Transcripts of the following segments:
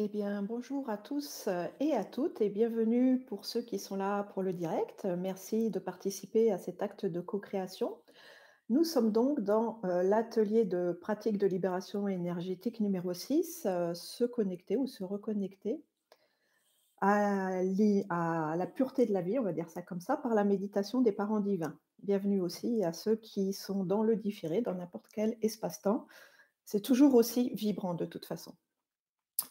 Eh bien, bonjour à tous euh, et à toutes et bienvenue pour ceux qui sont là pour le direct. Merci de participer à cet acte de co-création. Nous sommes donc dans euh, l'atelier de pratique de libération énergétique numéro 6, euh, se connecter ou se reconnecter à la pureté de la vie, on va dire ça comme ça, par la méditation des parents divins. Bienvenue aussi à ceux qui sont dans le différé, dans n'importe quel espace-temps. C'est toujours aussi vibrant de toute façon.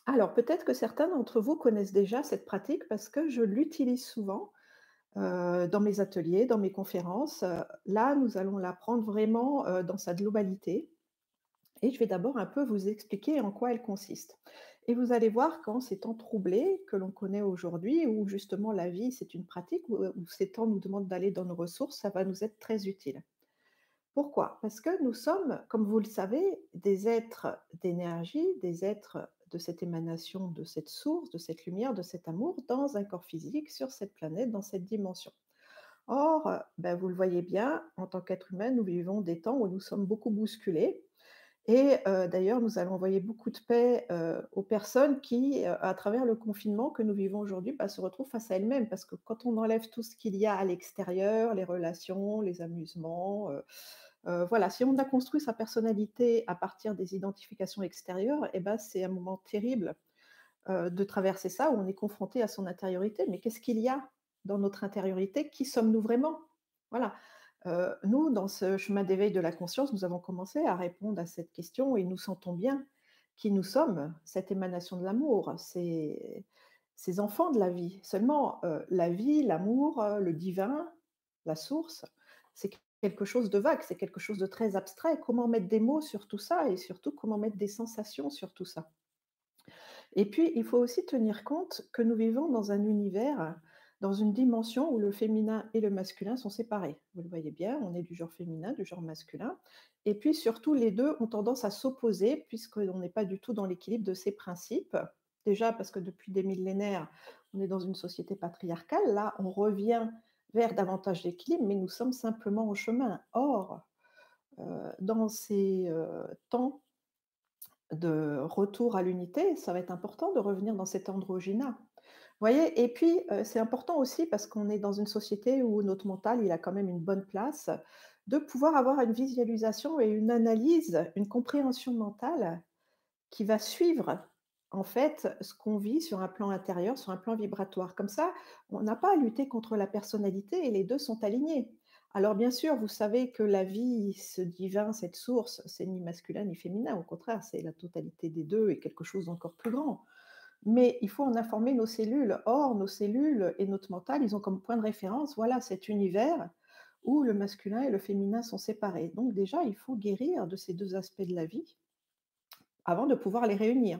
Alors, peut-être que certains d'entre vous connaissent déjà cette pratique parce que je l'utilise souvent, heu, dans mes ateliers, dans mes conférences. Heu, là, nous allons la prendre vraiment, heu, dans sa globalité et je vais d'abord un peu vous expliquer en quoi elle consiste et vous allez voir qu'en ces temps troublés que l'on connaît aujourd'hui, où justement la vie, c'est une pratique, où ces temps nous demandent d'aller dans nos ressources, ça va nous être très utile. Pourquoi? Parce que nous sommes, comme vous le savez, des êtres d'énergie, des êtres de cette émanation, de cette source, de cette lumière, de cet amour dans un corps physique, sur cette planète, dans cette dimension. Or, euh, ben, vous le voyez bien, en tant qu'être humain, nous vivons des temps où nous sommes beaucoup bousculés. Et euh, d'ailleurs, nous allons envoyer beaucoup de paix euh, aux personnes qui, à travers le confinement que nous vivons aujourd'hui, bah, se retrouvent face à elles-mêmes. Parce que quand on enlève tout ce qu'il y a à l'extérieur, les relations, les amusements, euh, voilà, si on a construit sa personnalité à partir des identifications extérieures et ben, c'est un moment terrible, heu, de traverser ça, où on est confronté à son intériorité. Mais qu'est-ce qu'il y a dans notre intériorité? Qui sommes-nous vraiment? Voilà. Heu, nous, dans ce chemin d'éveil de la conscience, nous avons commencé à répondre à cette question et nous sentons bien qui nous sommes, cette émanation de l'amour, ces enfants de la vie. Seulement, la vie, l'amour, le divin, la source, c'est quelque chose de vague, c'est quelque chose de très abstrait. Comment mettre des mots sur tout ça et surtout comment mettre des sensations sur tout ça? Et puis, il faut aussi tenir compte que nous vivons dans un univers, dans une dimension où le féminin et le masculin sont séparés. Vous le voyez bien, on est du genre féminin, du genre masculin. Et puis surtout, les 2 ont tendance à s'opposer puisqu'on n'est pas du tout dans l'équilibre de ces principes. Déjà parce que depuis des millénaires, on est dans une société patriarcale. Là, on revient vers davantage d'équilibre, mais nous sommes simplement au chemin. Or, heu, dans ces, heu, temps de retour à l'unité, ça va être important de revenir dans cet androgynat. Vous voyez? Et puis, heu, c'est important aussi parce qu'on est dans une société où notre mental, il a quand même une bonne place, de pouvoir avoir une visualisation et une analyse, une compréhension mentale qui va suivre, en fait, ce qu'on vit sur un plan intérieur, sur un plan vibratoire. Comme ça, on n'a pas à lutter contre la personnalité et les 2 sont alignés. Alors bien sûr, vous savez que la vie, ce divin, cette source, c'est ni masculin ni féminin, au contraire, c'est la totalité des 2 et quelque chose d'encore plus grand. Mais il faut en informer nos cellules. Or, nos cellules et notre mental, ils ont comme point de référence, voilà, cet univers où le masculin et le féminin sont séparés. Donc déjà, il faut guérir de ces 2 aspects de la vie avant de pouvoir les réunir.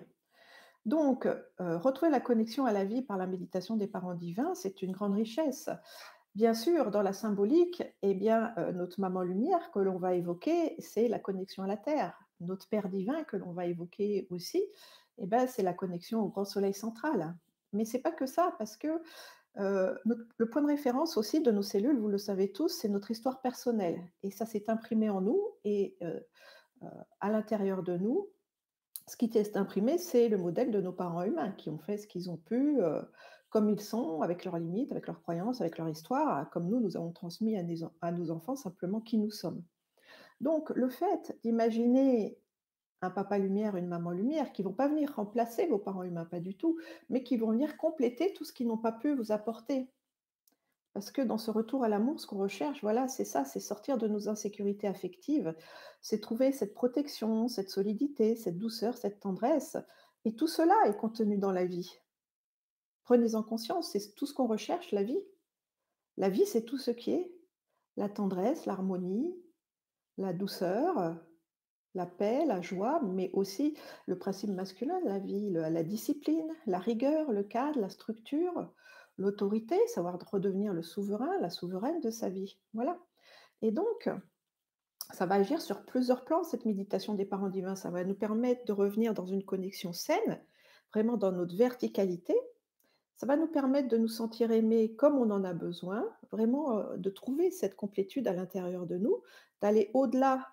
Donc, heu, retrouver la connexion à la vie par la méditation des parents divins, c'est une grande richesse. Bien sûr, dans la symbolique, eh bien, heu, notre maman lumière que l'on va évoquer, c'est la connexion à la terre. Notre père divin que l'on va évoquer aussi, eh ben, c'est la connexion au grand soleil central. Mais c'est pas que ça, parce que, notre le point de référence aussi de nos cellules, vous le savez tous, c'est notre histoire personnelle et ça s'est imprimé en nous et à l'intérieur de nous ce qui t'est imprimé, c'est le modèle de nos parents humains qui ont fait ce qu'ils ont pu, heu, comme ils sont, avec leurs limites, avec leurs croyances, avec leur histoire, comme nous, nous avons transmis à nos enfants simplement qui nous sommes. Donc le fait d'imaginer un papa lumière, une maman lumière qui vont pas venir remplacer vos parents humains, pas du tout, mais qui vont venir compléter tout ce qu'ils n'ont pas pu vous apporter. Parce que dans ce retour à l'amour, ce qu'on recherche, voilà, c'est ça, c'est sortir de nos insécurités affectives, c'est trouver cette protection, cette solidité, cette douceur, cette tendresse. Et tout cela est contenu dans la vie. Prenez-en conscience, c'est tout ce qu'on recherche, la vie. La vie, c'est tout ce qui est la tendresse, l'harmonie, la douceur, la paix, la joie, mais aussi le principe masculin de la vie, la discipline, la rigueur, le cadre, la structure, l'autorité, savoir redevenir le souverain, la souveraine de sa vie. Voilà. Et donc, ça va agir sur plusieurs plans, cette méditation des parents divins. Ça va nous permettre de revenir dans une connexion saine, vraiment dans notre verticalité. Ça va nous permettre de nous sentir aimés comme on en a besoin, vraiment euh, de trouver cette complétude à l'intérieur de nous, d'aller au-delà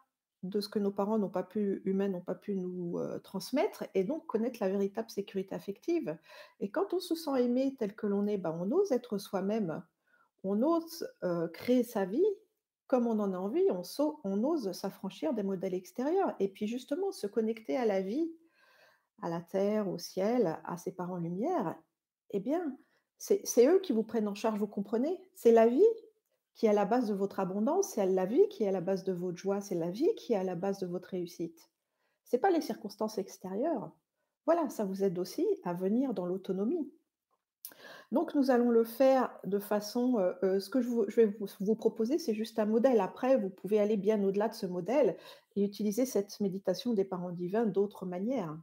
de ce que nos parents n'ont pas pu humains n'ont pas pu nous, heu, transmettre et donc connaître la véritable sécurité affective et quand on se sent aimé tel que l'on est, bah, on ose être soi-même. On ose, heu, créer sa vie comme on en a envie, on on ose s'affranchir des modèles extérieurs et puis justement se connecter à la vie, à la terre, au ciel, à ses parents lumière, eh bien, c'est eux qui vous prennent en charge, vous comprenez? C'est la vie qui est à la base de votre abondance, c'est la vie qui est à la base de votre joie, c'est la vie qui est à la base de votre réussite. C'est pas les circonstances extérieures. Voilà, ça vous aide aussi à venir dans l'autonomie. Donc nous allons le faire de façon, heu heu, ce que je vais vous proposer, c'est juste un modèle. Après, vous pouvez aller bien au-delà de ce modèle et utiliser cette méditation des parents divins d'autres manières.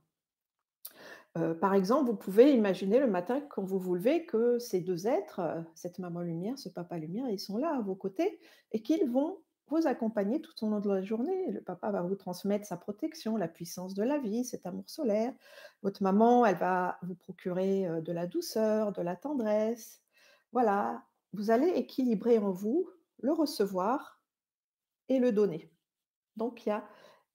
Par exemple, vous pouvez imaginer le matin quand vous vous levez que ces 2 êtres, cette maman lumière, ce papa lumière, ils sont là à vos côtés et qu'ils vont vous accompagner tout au long de la journée. Le papa va vous transmettre sa protection, la puissance de la vie, cet amour solaire. Votre maman, elle va vous procurer, de la douceur, de la tendresse. Voilà, vous allez équilibrer en vous le recevoir et le donner. Donc il y a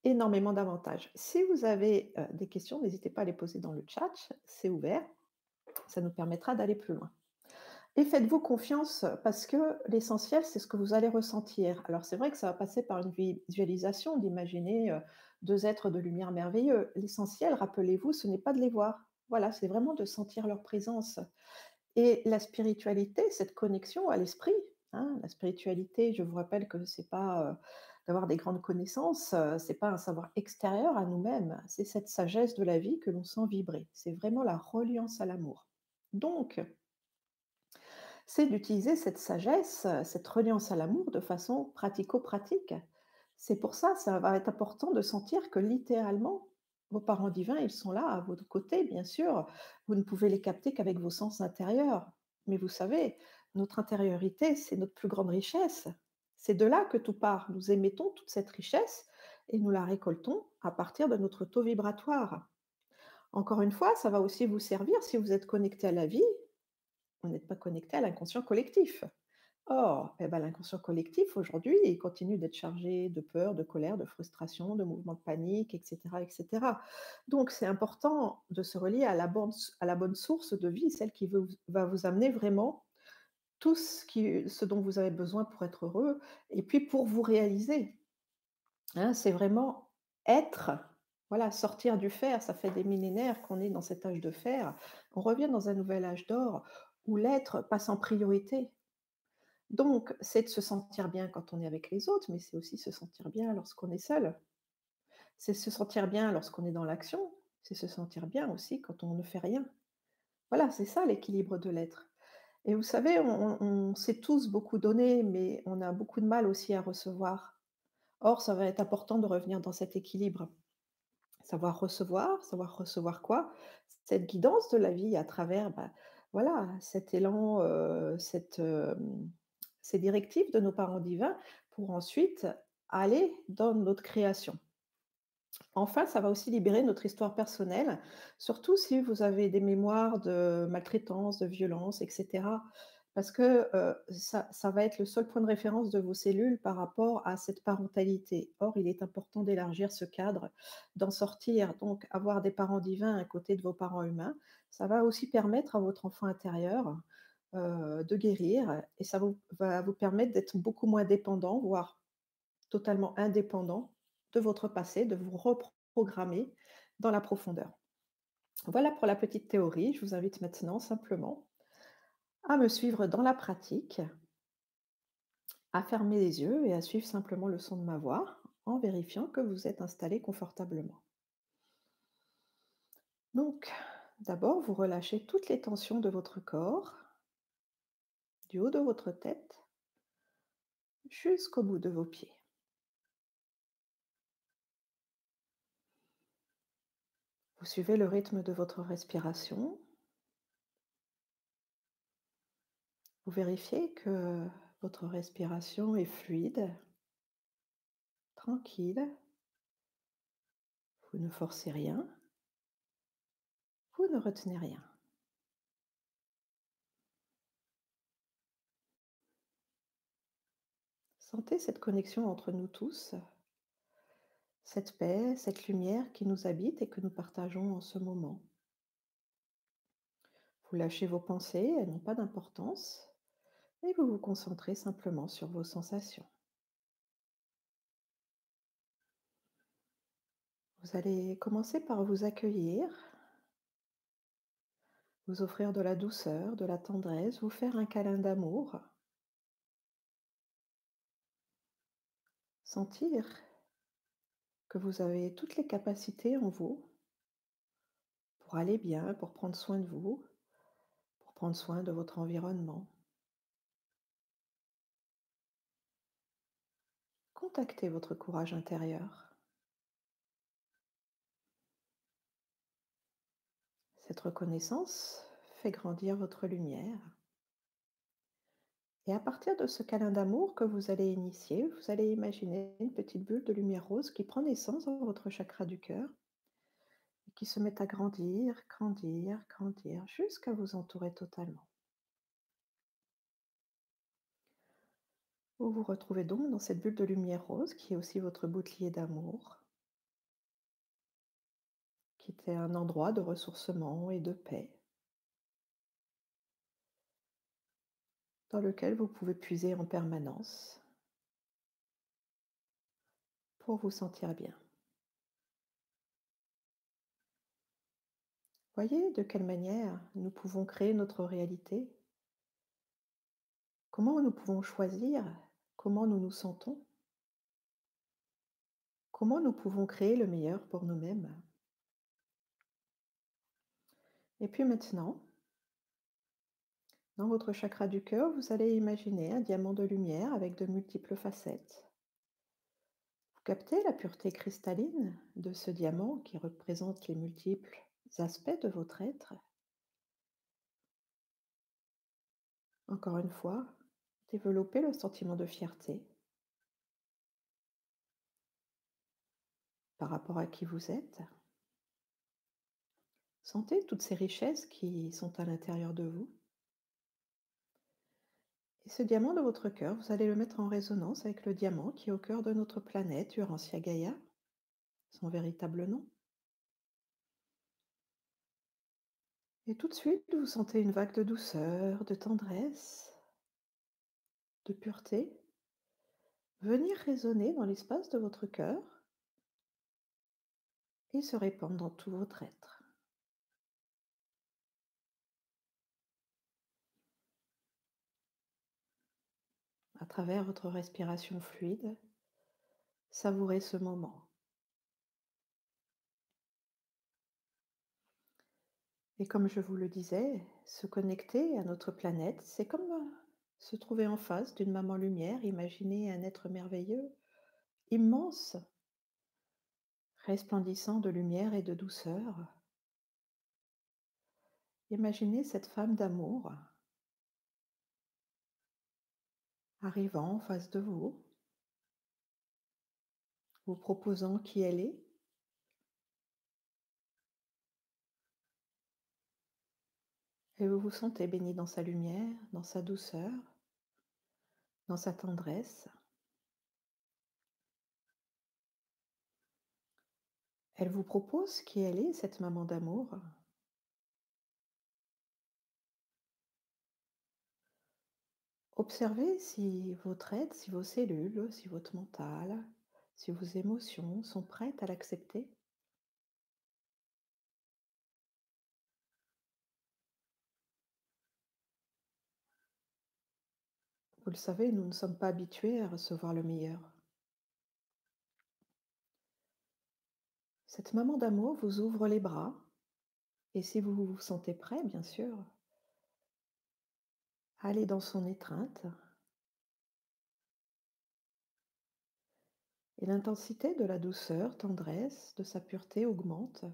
énormément d'avantages. Si vous avez, heu, des questions, n'hésitez pas à les poser dans le chat, c'est ouvert, ça nous permettra d'aller plus loin. Et faites-vous confiance parce que l'essentiel, c'est ce que vous allez ressentir. Alors c'est vrai que ça va passer par une visualisation, d'imaginer, heu, 2 êtres de lumière merveilleux. L'essentiel, rappelez-vous, ce n'est pas de les voir. Voilà, c'est vraiment de sentir leur présence. Et la spiritualité, cette connexion à l'esprit, hein, la spiritualité, je vous rappelle que c'est pas, heu, d'avoir des grandes connaissances, heu, c'est pas un savoir extérieur à nous-mêmes, c'est cette sagesse de la vie que l'on sent vibrer. C'est vraiment la reliance à l'amour. Donc, c'est d'utiliser cette sagesse, heu, cette reliance à l'amour de façon pratico-pratique. C'est pour ça, ça va être important de sentir que littéralement, vos parents divins, ils sont là à votre côté, bien sûr. Vous ne pouvez les capter qu'avec vos sens intérieurs. Mais vous savez, notre intériorité, c'est notre plus grande richesse. C'est de là que tout part. Nous émettons toute cette richesse et nous la récoltons à partir de notre taux vibratoire. Encore une fois, ça va aussi vous servir si vous êtes connecté à la vie, vous n'êtes pas connecté à l'inconscient collectif. Or, eh ben, l'inconscient collectif, aujourd'hui, il continue d'être chargé de peur, de colère, de frustration, de mouvements de panique, et cetera, et cetera. Donc, c'est important de se relier à la bonne, source de vie, celle qui va vous amener vraiment tout ce, dont vous avez besoin pour être heureux et puis pour vous réaliser. Hein, c'est vraiment être, voilà, sortir du fer. Ça fait des millénaires qu'on est dans cet âge de fer. On revient dans un nouvel âge d'or où l'être passe en priorité. Donc, c'est de se sentir bien quand on est avec les autres, mais c'est aussi se sentir bien lorsqu'on est seul. C'est se sentir bien lorsqu'on est dans l'action, c'est se sentir bien aussi quand on ne fait rien. Voilà, c'est ça l'équilibre de l'être. Et vous savez, on, on- s'est tous beaucoup donné, mais on a beaucoup de mal aussi à recevoir. Or, ça va être important de revenir dans cet équilibre. Savoir recevoir, savoir recevoir quoi? Cette guidance de la vie à travers, bah, voilà, cet élan, cette, hem, ces directives de nos parents divins pour ensuite aller dans notre création. Enfin, ça va aussi libérer notre histoire personnelle, surtout si vous avez des mémoires de maltraitance, de violence, et cetera. Parce que, ça va être le seul point de référence de vos cellules par rapport à cette parentalité. Or, il est important d'élargir ce cadre, d'en sortir. Donc avoir des parents divins à côté de vos parents humains, ça va aussi permettre à votre enfant intérieur, de guérir et ça va vous permettre d'être beaucoup moins dépendant, voire totalement indépendant de votre passé, de vous reprogrammer dans la profondeur. Voilà pour la petite théorie. Je vous invite maintenant simplement à me suivre dans la pratique, à fermer les yeux et à suivre simplement le son de ma voix en vérifiant que vous êtes installé confortablement. Donc, d'abord, vous relâchez toutes les tensions de votre corps, du haut de votre tête jusqu'au bout de vos pieds. Suivez le rythme de votre respiration. Vous vérifiez que votre respiration est fluide, tranquille. Vous ne forcez rien. Vous ne retenez rien. Sentez cette connexion entre nous tous cette paix, cette lumière qui nous habite et que nous partageons en ce moment. Vous lâchez vos pensées, elles n'ont pas d'importance, et vous vous concentrez simplement sur vos sensations. Vous allez commencer par vous accueillir, vous offrir de la douceur, de la tendresse, vous faire un câlin d'amour, sentir vous avez toutes les capacités en vous pour aller bien, pour prendre soin de vous, pour prendre soin de votre environnement. Contactez votre courage intérieur. Cette reconnaissance fait grandir votre lumière. Et à partir de ce câlin d'amour que vous allez initier, vous allez imaginer une petite bulle de lumière rose qui prend naissance dans votre chakra du cœur et qui se met à grandir, grandir, grandir jusqu'à vous entourer totalement. Vous vous retrouvez donc dans cette bulle de lumière rose qui est aussi votre bouclier d'amour, qui était un endroit de ressourcement et de paix, dans lequel vous pouvez puiser en permanence pour vous sentir bien. Voyez de quelle manière nous pouvons créer notre réalité, comment nous pouvons choisir comment nous nous sentons, comment nous pouvons créer le meilleur pour nous-mêmes. Et puis maintenant, dans votre chakra du cœur, vous allez imaginer un diamant de lumière avec de multiples facettes. Vous captez la pureté cristalline de ce diamant qui représente les multiples aspects de votre être. Encore une fois, Développez le sentiment de fierté par rapport à qui vous êtes. Sentez toutes ces richesses qui sont à l'intérieur de vous. Et ce diamant de votre cœur, vous allez le mettre en résonance avec le diamant qui est au cœur de notre planète, Urantia Gaia, son véritable nom. Et tout de suite, vous sentez une vague de douceur, de tendresse, de pureté venir résonner dans l'espace de votre cœur et se répandre dans tout votre être. À travers votre respiration fluide, savourez ce moment. Et comme je vous le disais, se connecter à notre planète, c'est comme se trouver en face d'une maman lumière, imaginez un être merveilleux, immense, resplendissant de lumière et de douceur. Imaginez cette femme d'amour arrivant en face de vous, vous proposant qui elle est. Et vous vous sentez béni dans sa lumière, dans sa douceur dans sa tendresse. Elle vous propose qui elle est, cette maman d'amour. Observez si votre être, si vos cellules, si votre mental, si vos émotions sont prêtes à l'accepter. Vous le savez, nous ne sommes pas habitués à recevoir le meilleur. Cette maman d'amour vous ouvre les bras et si vous vous sentez prêt, bien sûr, allez dans son étreinte et l'intensité de la douceur, tendresse, de sa pureté augmente.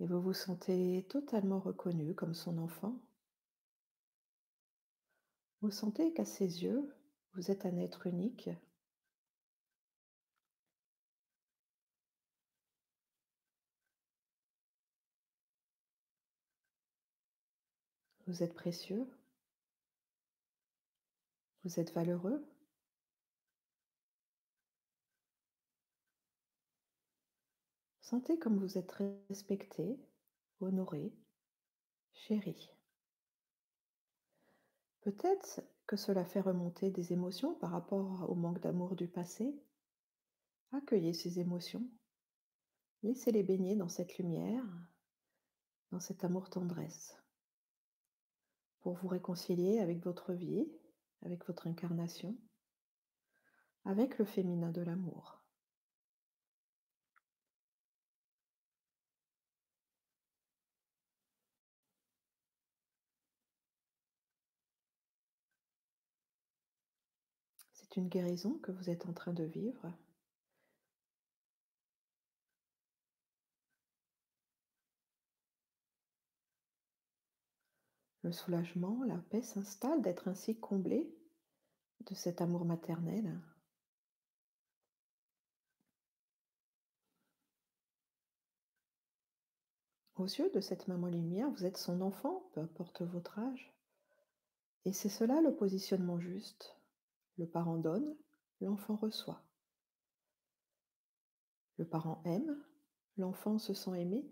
Et vous vous sentez totalement reconnu comme son enfant. Vous sentez qu'à ses yeux, vous êtes un être unique. Vous êtes précieux, Vous êtes valeureux. Sentez comme vous êtes respecté, honoré, chéri. Peut-être que cela fait remonter des émotions par rapport au manque d'amour du passé. Accueillez ces émotions. Laissez-les baigner dans cette lumière, dans cet amour-tendresse, pour vous réconcilier avec votre vie, avec votre incarnation, avec le féminin de l'amour. C'est une guérison que vous êtes en train de vivre. Le soulagement, la paix s'installe d'être ainsi comblé de cet amour maternel. Aux yeux de cette maman lumière, vous êtes son enfant, peu importe votre âge. Et c'est cela le positionnement juste. Le parent donne, l'enfant reçoit. Le parent aime, l'enfant se sent aimé.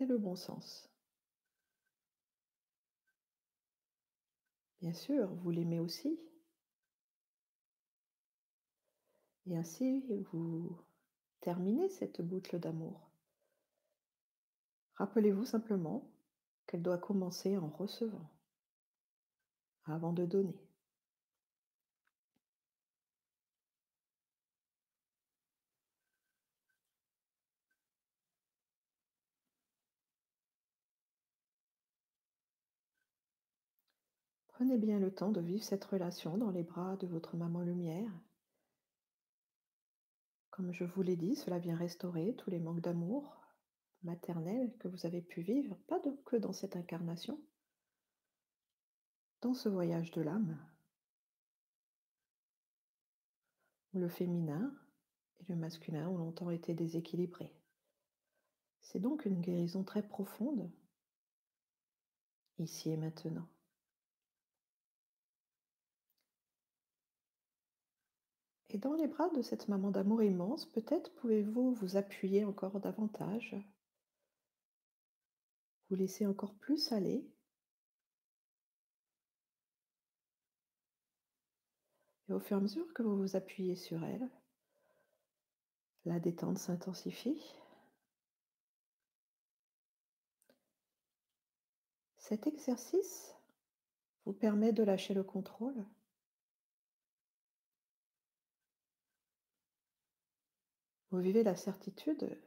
Le bon sens. Bien sûr, vous l'aimez aussi. Et ainsi, vous terminez cette boucle d'amour. Rappelez-vous simplement qu'elle doit commencer en recevant, avant de donner. Prenez bien le temps de vivre cette relation dans les bras de votre maman lumière. Comme je vous l'ai dit, cela vient restaurer tous les manques d'amour maternel que vous avez pu vivre, pas que dans cette incarnation, dans ce voyage de l'âme, où le féminin et le masculin ont longtemps été déséquilibrés. C'est donc une guérison très profonde, ici et maintenant. Et dans les bras de cette maman d'amour immense, peut-être pouvez-vous vous appuyer encore davantage, vous laisser encore plus aller, et au fur et à mesure que vous vous appuyez sur elle, la détente s'intensifie. Cet exercice vous permet de lâcher le contrôle, vous vivez la certitude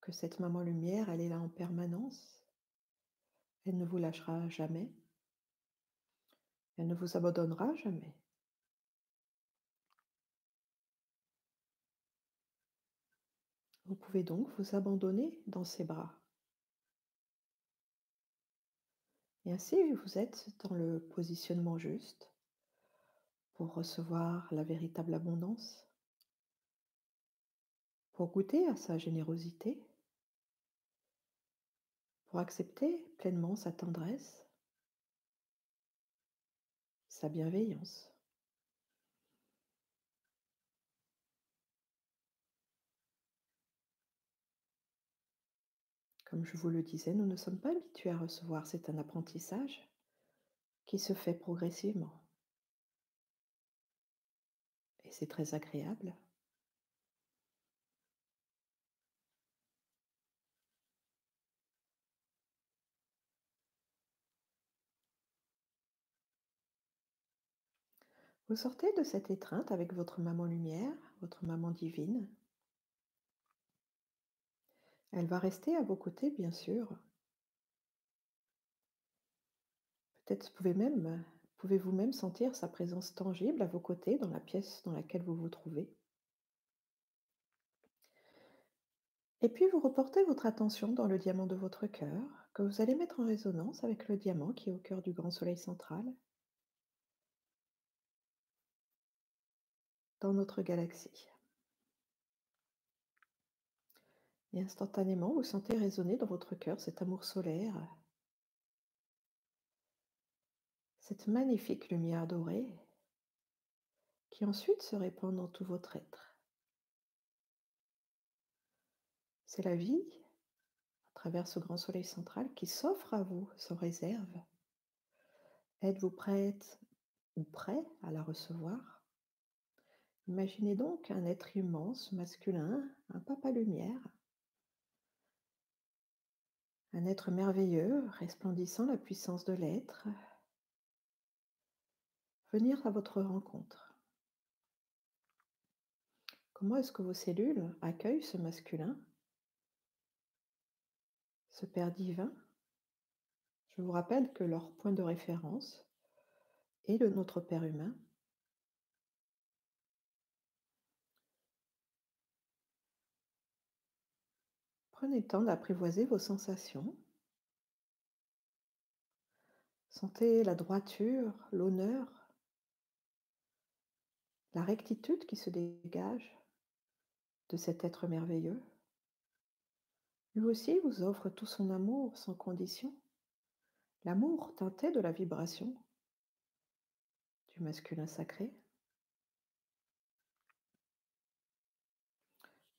que cette maman lumière, elle est là en permanence, elle ne vous lâchera jamais, elle ne vous abandonnera jamais? Vous pouvez donc vous abandonner dans ses bras? Et ainsi, vous êtes dans le positionnement juste pour recevoir la véritable abondance, pour goûter à sa générosité, pour accepter pleinement sa tendresse, sa bienveillance. Comme je vous le disais, nous ne sommes pas habitués à recevoir, c'est un apprentissage qui se fait progressivement. Et c'est très agréable. Vous sortez de cette étreinte avec votre maman lumière, votre maman divine. Elle va rester à vos côtés, bien sûr. Peut-être pouvez-vous même sentir sa présence tangible à vos côtés dans la pièce dans laquelle vous vous trouvez. Et puis vous reportez votre attention dans le diamant de votre cœur, que vous allez mettre en résonance avec le diamant qui est au cœur du grand soleil central, dans notre galaxie. Et instantanément, vous sentez résonner dans votre cœur cet amour solaire, cette magnifique lumière dorée qui ensuite se répand dans tout votre être. C'est la vie, à travers ce grand soleil central, qui s'offre à vous sans réserve. Êtes-vous prête ou prêt à la recevoir? Imaginez donc un être immense, masculin, un papa lumière, un être merveilleux, resplendissant la puissance de l'être, venir à votre rencontre. Comment est-ce que vos cellules accueillent ce masculin, ce Père divin? Je vous rappelle que leur point de référence est le notre Père humain. Prenez le temps d'apprivoiser vos sensations. Sentez la droiture, l'honneur, la rectitude qui se dégage de cet être merveilleux. Lui aussi vous offre tout son amour sans condition, l'amour teinté de la vibration du masculin sacré.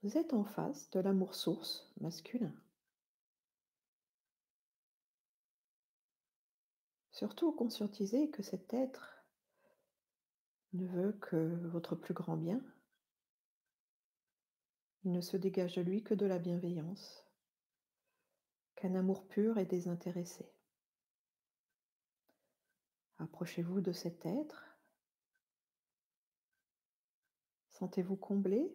Vous êtes en face de l'amour source masculin. Surtout conscientisez que cet être ne veut que votre plus grand bien. Il ne se dégage de lui que de la bienveillance, qu'un amour pur et désintéressé. Approchez-vous de cet être. Sentez-vous comblé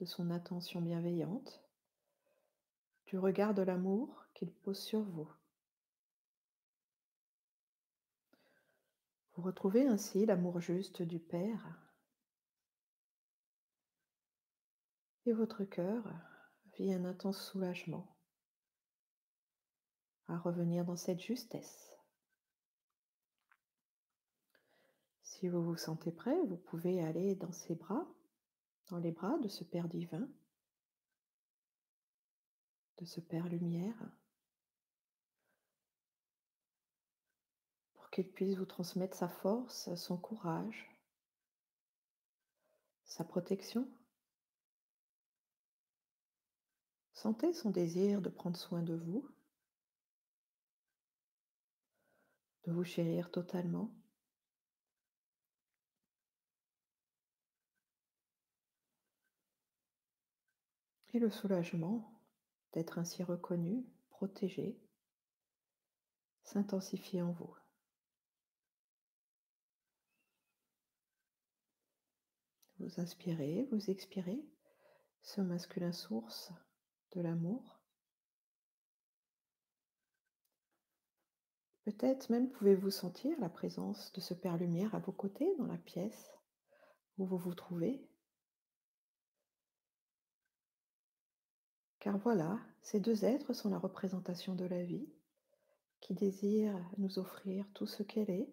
de son attention bienveillante, du regard de l'amour qu'il pose sur vous. Vous retrouvez ainsi l'amour juste du Père et votre cœur vit un intense soulagement à revenir dans cette justesse. Si vous vous sentez prêt, vous pouvez aller dans ses bras dans les bras de ce Père divin, de ce Père lumière, pour qu'il puisse vous transmettre sa force, son courage, sa protection. Sentez son désir de prendre soin de vous, de vous chérir totalement. Et le soulagement d'être ainsi reconnu, protégé, s'intensifie en vous. Vous inspirez, vous expirez ce masculin source de l'amour. Peut-être même pouvez-vous sentir la présence de ce Père Lumière à vos côtés dans la pièce où vous vous trouvez. Car voilà, ces deux êtres sont la représentation de la vie, qui désire nous offrir tout ce qu'elle est,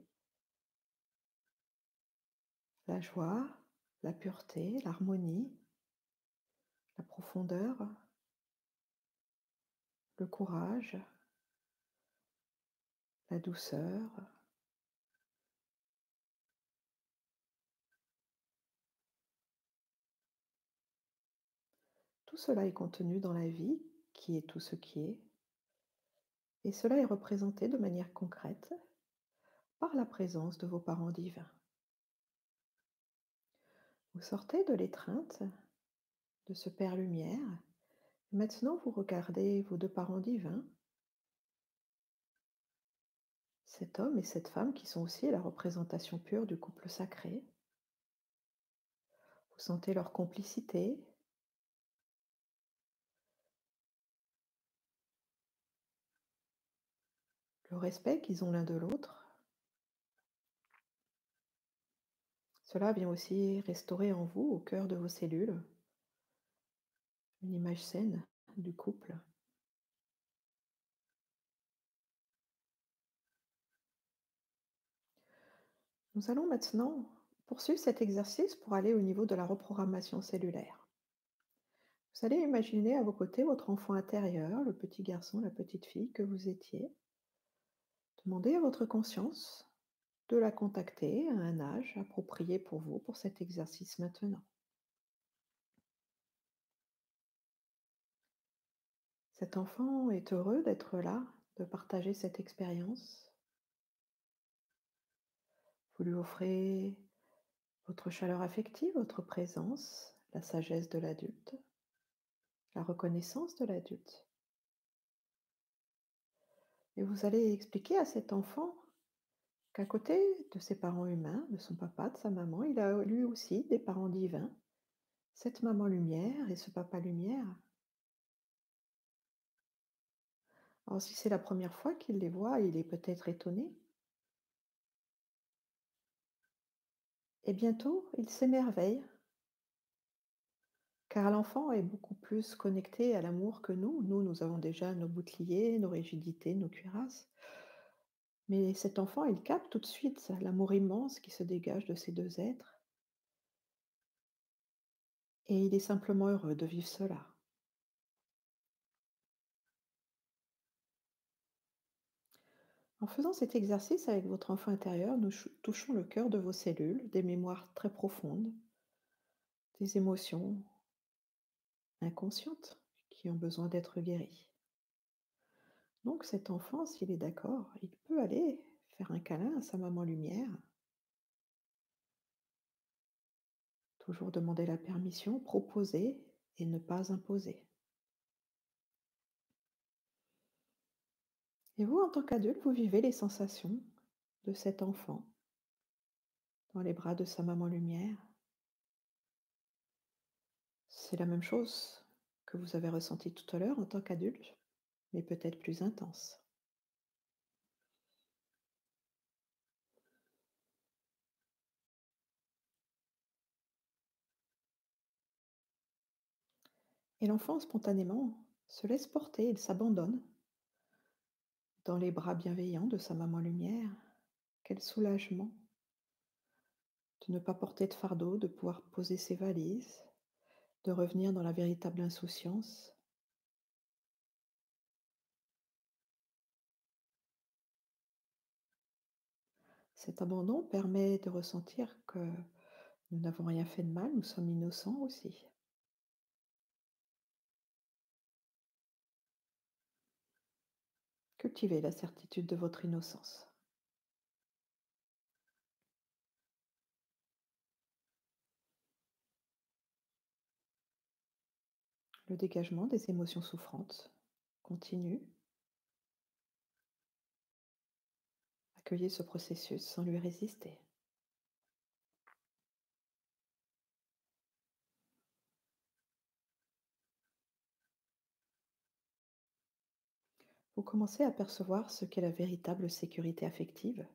la joie, la pureté, l'harmonie, la profondeur, le courage, la douceur, Tout cela est contenu dans la vie, qui est tout ce qui est, et cela est représenté de manière concrète par la présence de vos parents divins. Vous sortez de l'étreinte de ce Père Lumière, maintenant vous regardez vos deux parents divins, cet homme et cette femme qui sont aussi la représentation pure du couple sacré. Vous sentez leur complicité, le respect qu'ils ont l'un de l'autre. Cela vient aussi restaurer en vous, au cœur de vos cellules, une image saine du couple. Nous allons maintenant poursuivre cet exercice pour aller au niveau de la reprogrammation cellulaire. Vous allez imaginer à vos côtés votre enfant intérieur, le petit garçon, la petite fille que vous étiez, Demandez à votre conscience de la contacter à un âge approprié pour vous, pour cet exercice maintenant. Cet enfant est heureux d'être là, de partager cette expérience? Vous lui offrez votre chaleur affective, votre présence, la sagesse de l'adulte, la reconnaissance de l'adulte? Et vous allez expliquer à cet enfant qu'à côté de ses parents humains, de son papa, de sa maman, il a lui aussi des parents divins, cette maman lumière et ce papa lumière. Alors si c'est la première fois qu'il les voit, il est peut-être étonné. Et bientôt, il s'émerveille, car l'enfant est beaucoup plus connecté à l'amour que nous. Nous, nous avons déjà nos boucliers, nos rigidités, nos cuirasses. Mais cet enfant, il capte tout de suite l'amour immense qui se dégage de ces deux êtres. Et il est simplement heureux de vivre cela. En faisant cet exercice avec votre enfant intérieur, nous touchons le cœur de vos cellules, des mémoires très profondes, des émotions inconscientes qui ont besoin d'être guéries. Donc cet enfant, s'il est d'accord, il peut aller faire un câlin à sa maman lumière. Toujours demander la permission, proposer et ne pas imposer. Et vous, en tant qu'adulte, vous vivez les sensations de cet enfant dans les bras de sa maman lumière? C'est la même chose que vous avez ressenti tout à l'heure en tant qu'adulte, mais peut-être plus intense. Et l'enfant, spontanément, se laisse porter, il s'abandonne dans les bras bienveillants de sa maman lumière. Quel soulagement de ne pas porter de fardeau, de pouvoir poser ses valises, de revenir dans la véritable insouciance. Cet abandon permet de ressentir que nous n'avons rien fait de mal, nous sommes innocents aussi. Cultivez la certitude de votre innocence. Le dégagement des émotions souffrantes continue. Accueillez ce processus sans lui résister. Vous commencez à percevoir ce qu'est la véritable sécurité affective,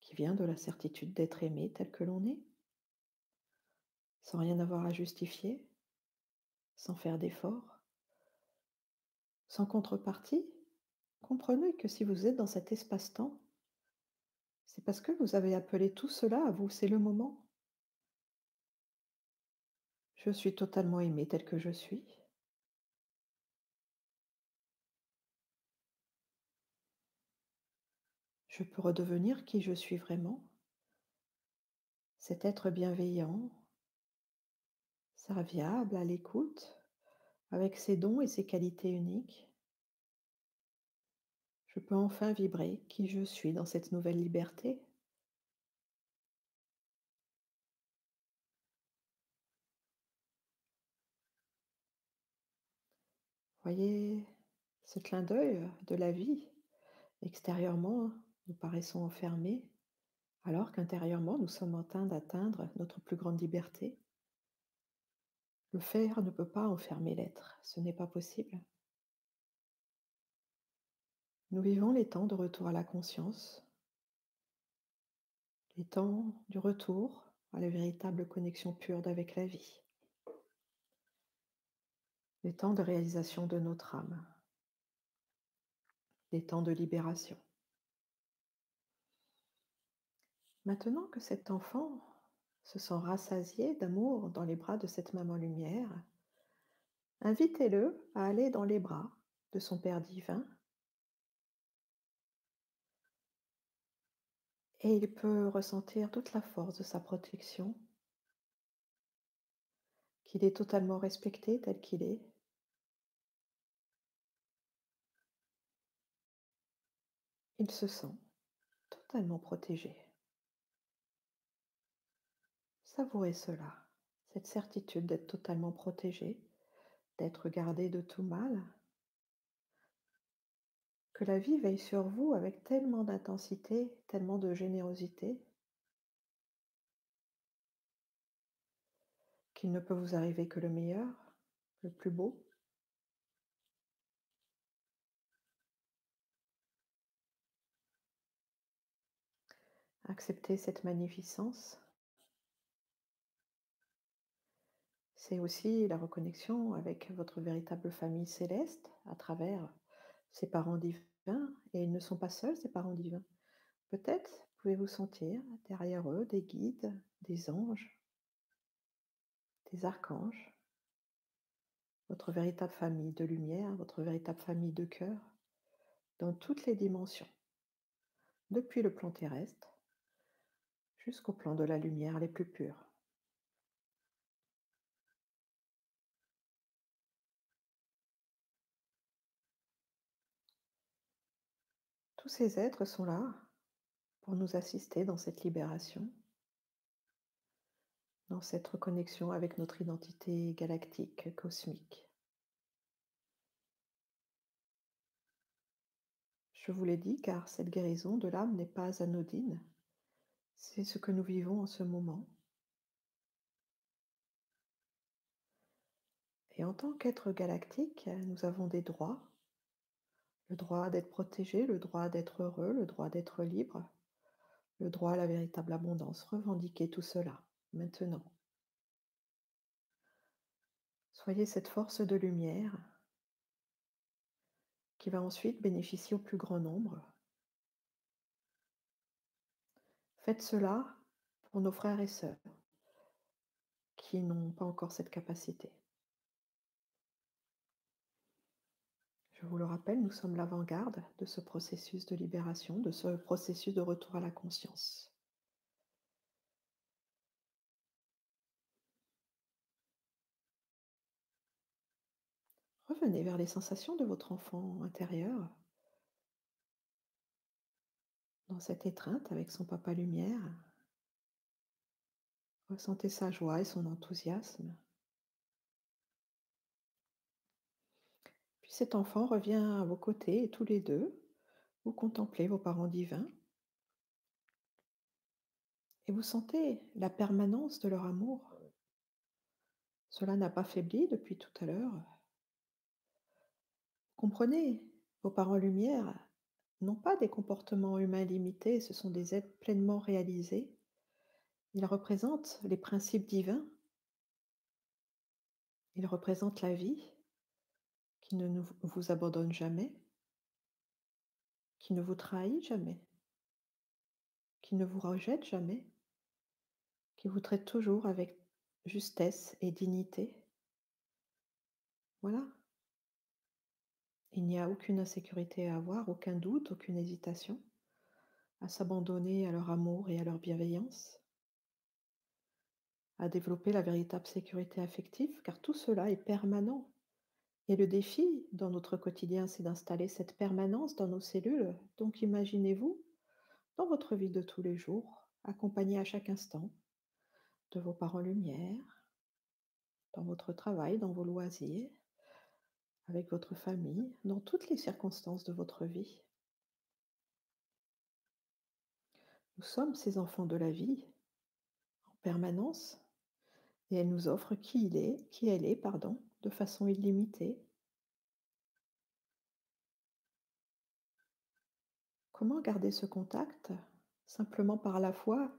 qui vient de la certitude d'être aimé tel que l'on est, sans rien avoir à justifier, sans faire d'efforts, sans contrepartie. Comprenez que si vous êtes dans cet espace-temps, c'est parce que vous avez appelé tout cela à vous, c'est le moment. Je suis totalement aimé tel que je suis. je peux redevenir qui je suis vraiment, cet être bienveillant, serviable, à l'écoute, avec ses dons et ses qualités uniques. Je peux enfin vibrer qui je suis dans cette nouvelle liberté. Voyez ce clin d'œil de la vie extérieurement nous paraissons enfermés, alors qu'intérieurement nous sommes en train d'atteindre notre plus grande liberté. Le faire ne peut pas enfermer l'être, ce n'est pas possible. Nous vivons les temps de retour à la conscience, les temps du retour à la véritable connexion pure d'avec la vie, les temps de réalisation de notre âme, les temps de libération. Maintenant que cet enfant se sent rassasié d'amour dans les bras de cette maman lumière, invitez-le à aller dans les bras de son Père divin Et il peut ressentir toute la force de sa protection, qu'il est totalement respecté tel qu'il est. Il se sent totalement protégé. Savourez cela, cette certitude d'être totalement protégé, d'être gardé de tout mal, que la vie veille sur vous avec tellement d'intensité, tellement de générosité, qu'il ne peut vous arriver que le meilleur, le plus beau. Acceptez cette magnificence. C'est aussi la reconnexion avec votre véritable famille céleste à travers ses parents divins. Et ils ne sont pas seuls, ces parents divins. Peut-être pouvez-vous sentir derrière eux des guides, des anges, des archanges, votre véritable famille de lumière, votre véritable famille de cœur, dans toutes les dimensions, depuis le plan terrestre jusqu'au plan de la lumière les plus pures. Tous ces êtres sont là pour nous assister dans cette libération, dans cette reconnexion avec notre identité galactique, cosmique. Je vous l'ai dit car cette guérison de l'âme n'est pas anodine. C'est ce que nous vivons en ce moment. Et en tant qu'être galactique, nous avons des droits le droit d'être protégé, le droit d'être heureux, le droit d'être libre, le droit à la véritable abondance. Revendiquez tout cela maintenant. Soyez cette force de lumière qui va ensuite bénéficier au plus grand nombre. Faites cela pour nos frères et sœurs qui n'ont pas encore cette capacité. Je vous le rappelle, nous sommes l'avant-garde de ce processus de libération, de ce processus de retour à la conscience. Revenez vers les sensations de votre enfant intérieur, dans cette étreinte avec son papa lumière. Ressentez sa joie et son enthousiasme. Cet enfant revient à vos côtés et tous les deux, vous contemplez vos parents divins et vous sentez la permanence de leur amour. Cela n'a pas faibli depuis tout à l'heure. Comprenez, vos parents lumière n'ont pas des comportements humains limités, ce sont des êtres pleinement réalisés. Ils représentent les principes divins. Ils représentent la vie qui ne vous abandonne jamais, qui ne vous trahit jamais, qui ne vous rejette jamais, qui vous traite toujours avec justesse et dignité. Voilà. Il n'y a aucune insécurité à avoir, aucun doute, aucune hésitation à s'abandonner à leur amour et à leur bienveillance, à développer la véritable sécurité affective, car tout cela est permanent. Et le défi dans notre quotidien, c'est d'installer cette permanence dans nos cellules. Donc imaginez-vous dans votre vie de tous les jours, accompagné à chaque instant de vos parents lumière, dans votre travail, dans vos loisirs, avec votre famille, dans toutes les circonstances de votre vie. Nous sommes ces enfants de la vie en permanence et elle nous offre qui il est, qui elle est, pardon, de façon illimitée. Comment garder ce contact? Simplement par la foi,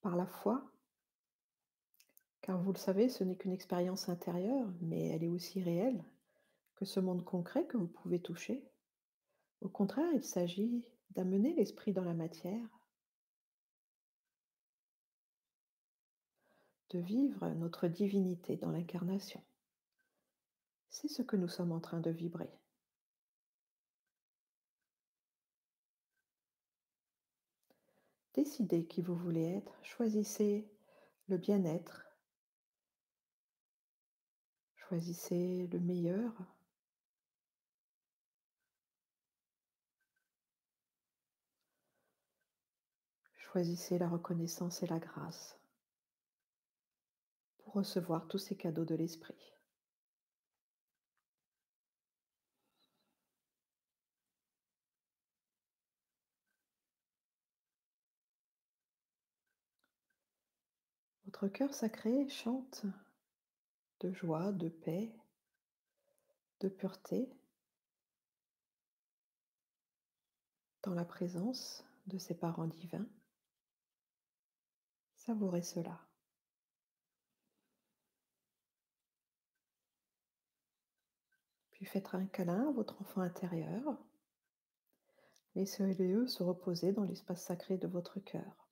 par la foi. Car vous le savez, ce n'est qu'une expérience intérieure, mais elle est aussi réelle que ce monde concret que vous pouvez toucher. Au contraire, il s'agit d'amener l'esprit dans la matière, de vivre notre divinité dans l'incarnation. C'est ce que nous sommes en train de vibrer. Décidez qui vous voulez être, choisissez le bien-être, choisissez le meilleur, choisissez la reconnaissance et la grâce pour recevoir tous ces cadeaux de l'esprit. Votre cœur sacré chante de joie, de paix, de pureté dans la présence de ses parents divins. Savourez cela. Puis faites un câlin à votre enfant intérieur. Laissez-le se reposer dans l'espace sacré de votre cœur.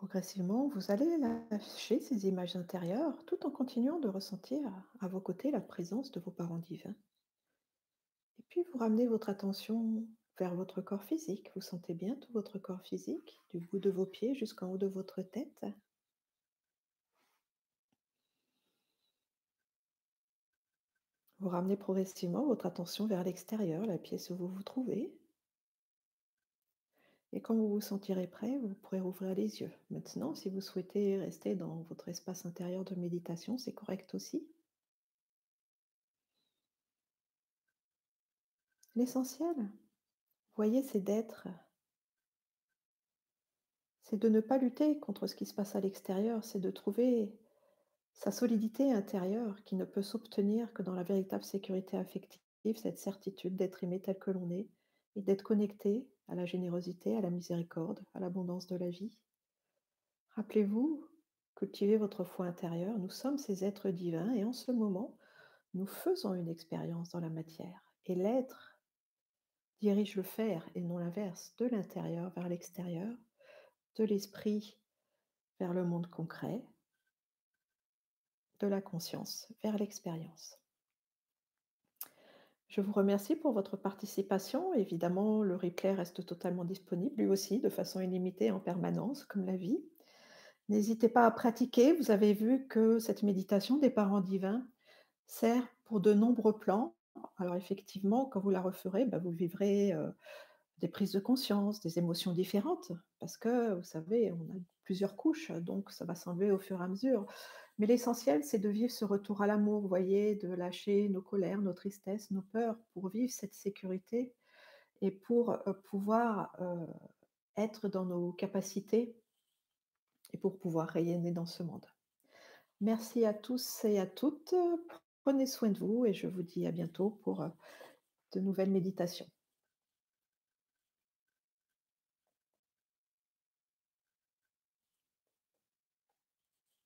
Progressivement, vous allez lâcher ces images intérieures tout en continuant de ressentir à vos côtés la présence de vos parents divins. Et puis vous ramenez votre attention vers votre corps physique. Vous sentez bien tout votre corps physique, du bout de vos pieds jusqu'en haut de votre tête. Vous ramenez progressivement votre attention vers l'extérieur, la pièce où vous vous trouvez. Et quand vous vous sentirez prêt, vous pourrez rouvrir les yeux. Maintenant, si vous souhaitez rester dans votre espace intérieur de méditation, c'est correct aussi. L'essentiel, voyez, c'est d'être, c'est de ne pas lutter contre ce qui se passe à l'extérieur, c'est de trouver sa solidité intérieure qui ne peut s'obtenir que dans la véritable sécurité affective, cette certitude d'être aimé tel que l'on est et d'être connecté à la générosité, à la miséricorde, à l'abondance de la vie. Rappelez-vous, cultivez votre foi intérieure, nous sommes ces êtres divins et en ce moment, nous faisons une expérience dans la matière. Et l'être dirige le faire et non l'inverse, de l'intérieur vers l'extérieur, de l'esprit vers le monde concret, de la conscience vers l'expérience. Je vous remercie pour votre participation. Évidemment, le replay reste totalement disponible, lui aussi, de façon illimitée en permanence, comme la vie. N'hésitez pas à pratiquer. Vous avez vu que cette méditation des parents divins sert pour de nombreux plans. Alors effectivement, quand vous la referez, bah, vous vivrez euh, des prises de conscience, des émotions différentes, parce que, vous savez, on a plusieurs couches, donc ça va s'enlever au fur et à mesure. Mais l'essentiel, c'est de vivre ce retour à l'amour, vous voyez, de lâcher nos colères, nos tristesses, nos peurs pour vivre cette sécurité et pour euh, pouvoir euh, être dans nos capacités et pour pouvoir rayonner dans ce monde. Merci à tous et à toutes. Prenez soin de vous et je vous dis à bientôt pour euh, de nouvelles méditations.